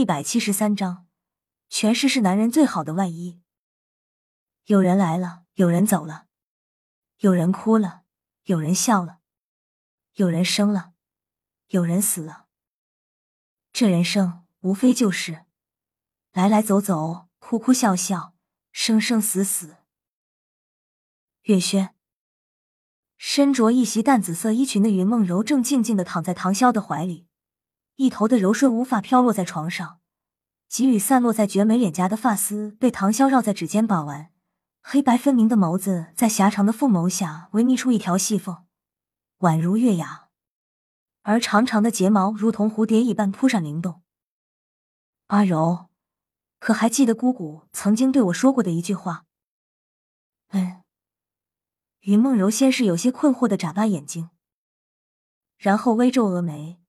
一百七十三章，全尸是男人最好的外衣。有人来了，有人走了，有人哭了，有人笑了，有人生了，有人死了。这人生无非就是来来走走，哭哭笑笑，生生死死。月轩。身着一袭淡紫色衣裙的云梦柔正静静的躺在唐潇的怀里，一头的柔顺无发飘落在床上，几缕散落在绝美脸颊的发丝被唐潇绕在指尖把玩，黑白分明的眸子在狭长的凤眸下微眯出一条细缝，宛如月牙，而长长的睫毛如同蝴蝶一般扑闪灵动。阿柔，可还记得姑姑曾经对我说过的一句话？嗯。云梦柔先是有些困惑的眨巴眼睛，然后微皱蛾眉，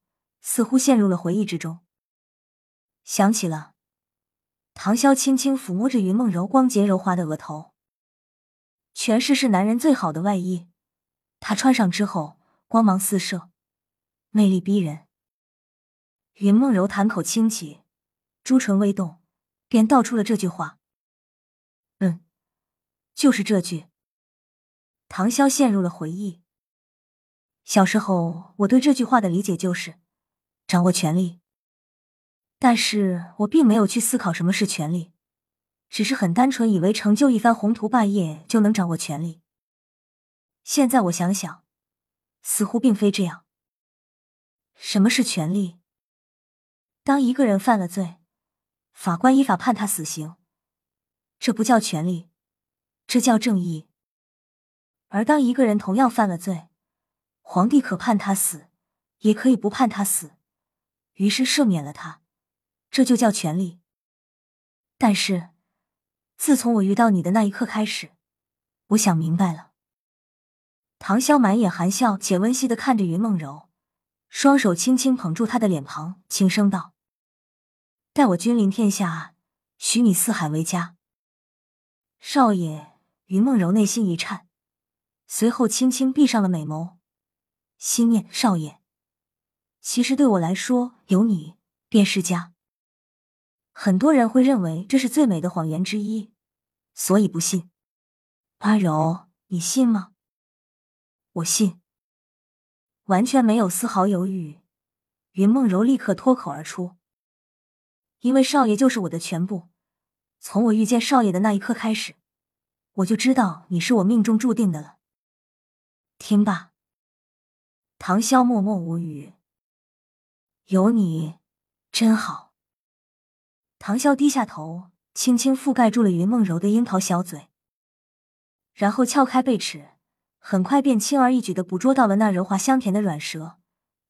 似乎陷入了回忆之中。想起了，唐潇轻轻抚摸着云梦柔光洁柔滑的额头。全尸是男人最好的外衣，他穿上之后光芒四射，魅力逼人。云梦柔叹口轻启，朱唇微动，便道出了这句话：“嗯，就是这句。”唐潇陷入了回忆。小时候，我对这句话的理解就是掌握权力，但是我并没有去思考什么是权力，只是很单纯以为成就一番宏图霸业就能掌握权力。现在我想想，似乎并非这样。什么是权力？当一个人犯了罪，法官依法判他死刑，这不叫权力，这叫正义。而当一个人同样犯了罪，皇帝可判他死，也可以不判他死，于是赦免了他，这就叫权力。但是，自从我遇到你的那一刻开始，我想明白了。唐潇满眼含笑且温馨的看着云梦柔，双手轻轻捧住她的脸庞，轻声道：“待我君临天下，许你四海为家。”少爷，云梦柔内心一颤。随后轻轻闭上了美眸，心念：少爷，其实对我来说，有你便是家。很多人会认为这是最美的谎言之一，所以不信。阿柔，你信吗？我信，完全没有丝毫犹豫。云梦柔立刻脱口而出：“因为少爷就是我的全部，从我遇见少爷的那一刻开始，我就知道你是我命中注定的了。”听罢，唐潇默默无语。有你真好。唐笑低下头，轻轻覆盖住了云梦柔的樱桃小嘴，然后撬开贝齿，很快便轻而易举的捕捉到了那柔滑香甜的软舌，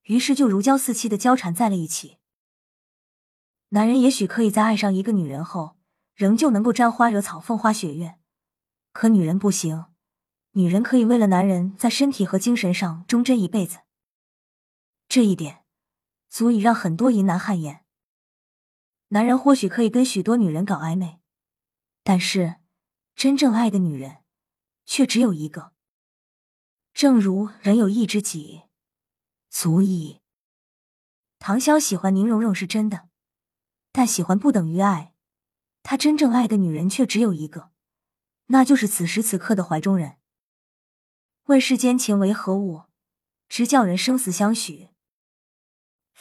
于是就如胶似漆的交缠在了一起。男人也许可以在爱上一个女人后，仍旧能够沾花惹草、风花雪月，可女人不行。女人可以为了男人在身体和精神上忠贞一辈子，这一点足以让很多淫男汗颜。男人或许可以跟许多女人搞暧昧，但是真正爱的女人却只有一个。正如人有一知己，足矣。唐潇喜欢宁荣荣是真的，但喜欢不等于爱。他真正爱的女人却只有一个，那就是此时此刻的怀中人。问世间情为何物，直叫人生死相许。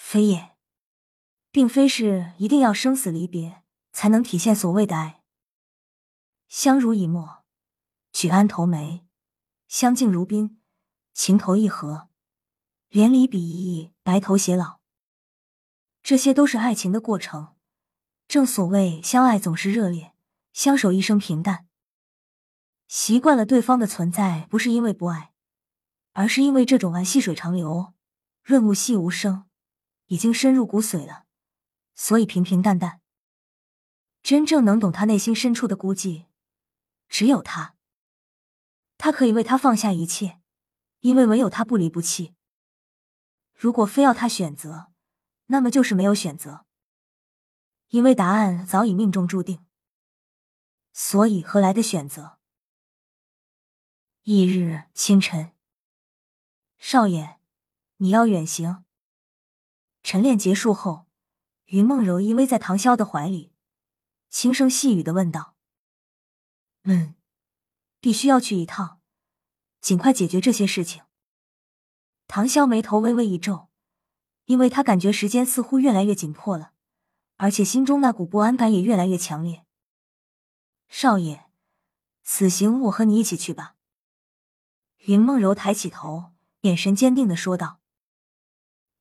非也，并非是一定要生死离别才能体现所谓的爱。相濡以沫，举案投眉，相敬如宾，情投意合，连理比翼，白头偕老，这些都是爱情的过程。正所谓，相爱总是热烈，相守一生平淡。习惯了对方的存在，不是因为不爱，而是因为这种爱细水长流，润物细无声，已经深入骨髓了，所以平平淡淡。真正能懂他内心深处的孤寂，只有他。他可以为他放下一切，因为唯有他不离不弃。如果非要他选择，那么就是没有选择，因为答案早已命中注定。所以何来的选择？翌日清晨，少爷，你要远行。晨练结束后，云梦柔依偎在唐潇的怀里，轻声细语的问道：“嗯，必须要去一趟，尽快解决这些事情。”唐潇眉头微微一皱，因为他感觉时间似乎越来越紧迫了，而且心中那股不安感也越来越强烈。少爷，此行我和你一起去吧。云梦柔抬起头，眼神坚定的说道：“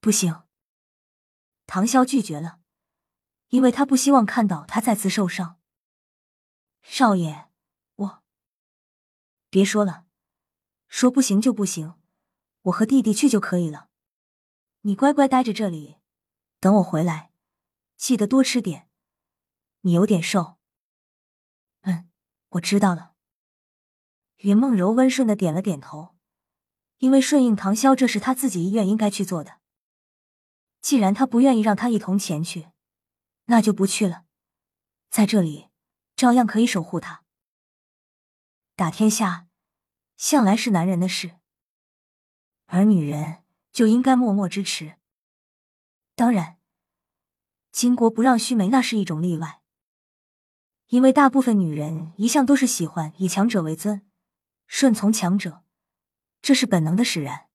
不行。”唐潇拒绝了，因为他不希望看到他再次受伤。少爷，我别说了，说不行就不行，我和弟弟去就可以了。你乖乖待着这里，等我回来，记得多吃点。你有点瘦。嗯，我知道了。云梦柔温顺的点了点头，因为顺应唐潇，这是他自己意愿应该去做的。既然他不愿意让他一同前去，那就不去了。在这里，照样可以守护他。打天下，向来是男人的事，而女人就应该默默支持。当然，巾帼不让须眉那是一种例外，因为大部分女人一向都是喜欢以强者为尊，顺从强者，这是本能的使然。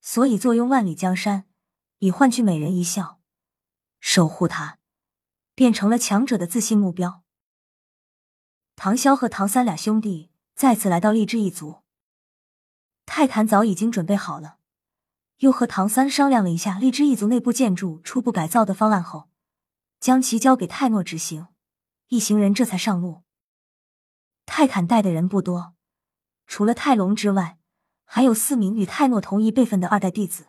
所以，坐拥万里江山。以换取美人一笑，守护他，变成了强者的自信目标。唐潇和唐三俩兄弟再次来到荔枝一族，泰坦早已经准备好了，又和唐三商量了一下荔枝一族内部建筑初步改造的方案后，将其交给泰诺执行，一行人这才上路。泰坦带的人不多，除了泰隆之外，还有四名与泰诺同一辈分的二代弟子。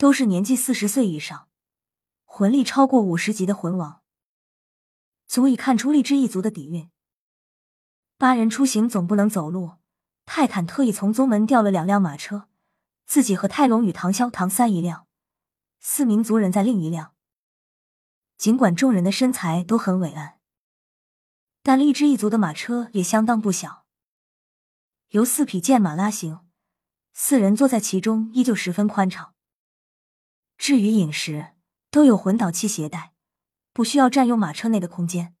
都是年纪四十岁以上，魂力超过五十级的魂王，足以看出荔枝一族的底蕴。八人出行总不能走路，泰坦特意从宗门调了两辆马车，自己和泰隆与唐潇、唐三一辆，四名族人在另一辆。尽管众人的身材都很伟岸，但荔枝一族的马车也相当不小，由四匹剑马拉行，四人坐在其中依旧十分宽敞。至于饮食，都有魂导器携带，不需要占用马车内的空间。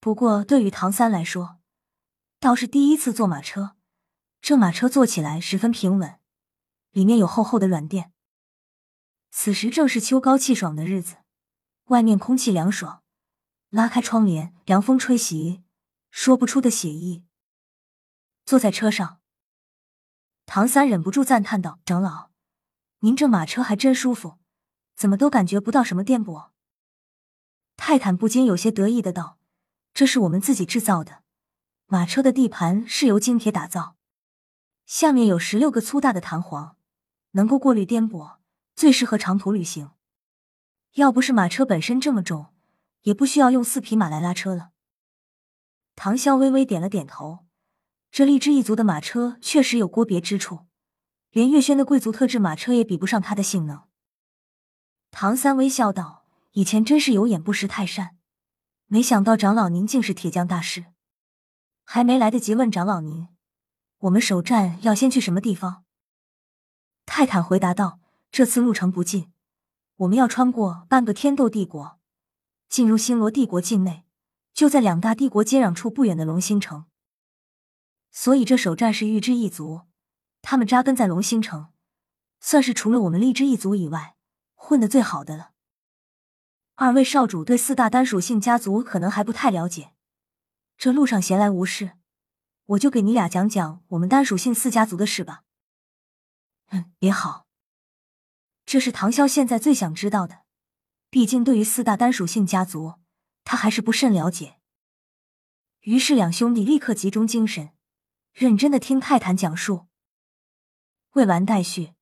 不过，对于唐三来说，倒是第一次坐马车，这马车坐起来十分平稳，里面有厚厚的软垫。此时正是秋高气爽的日子，外面空气凉爽，拉开窗帘，凉风吹袭，说不出的写意。坐在车上，唐三忍不住赞叹道：“长老。”您这马车还真舒服，怎么都感觉不到什么颠簸。泰坦不禁有些得意的道：“这是我们自己制造的，马车的地盘是由精铁打造，下面有十六个粗大的弹簧，能够过滤颠簸，最适合长途旅行。要不是马车本身这么重，也不需要用四匹马来拉车了。”唐潇微微点了点头，这荔枝一族的马车确实有过别之处。连月轩的贵族特制马车也比不上它的性能。唐三微笑道：“以前真是有眼不识泰山，没想到长老您竟是铁匠大师。”还没来得及问长老您，我们首战要先去什么地方？泰坦回答道：“这次路程不近，我们要穿过半个天斗帝国，进入星罗帝国境内，就在两大帝国接壤处不远的龙星城。所以这首战是预知一族。”他们扎根在龙兴城，算是除了我们荔枝一族以外混的最好的了。二位少主对四大单属性家族可能还不太了解，这路上闲来无事，我就给你俩讲讲我们单属性四家族的事吧。嗯，也好，这是唐潇现在最想知道的，毕竟对于四大单属性家族，他还是不甚了解。于是两兄弟立刻集中精神，认真的听泰坦讲述。未完待续。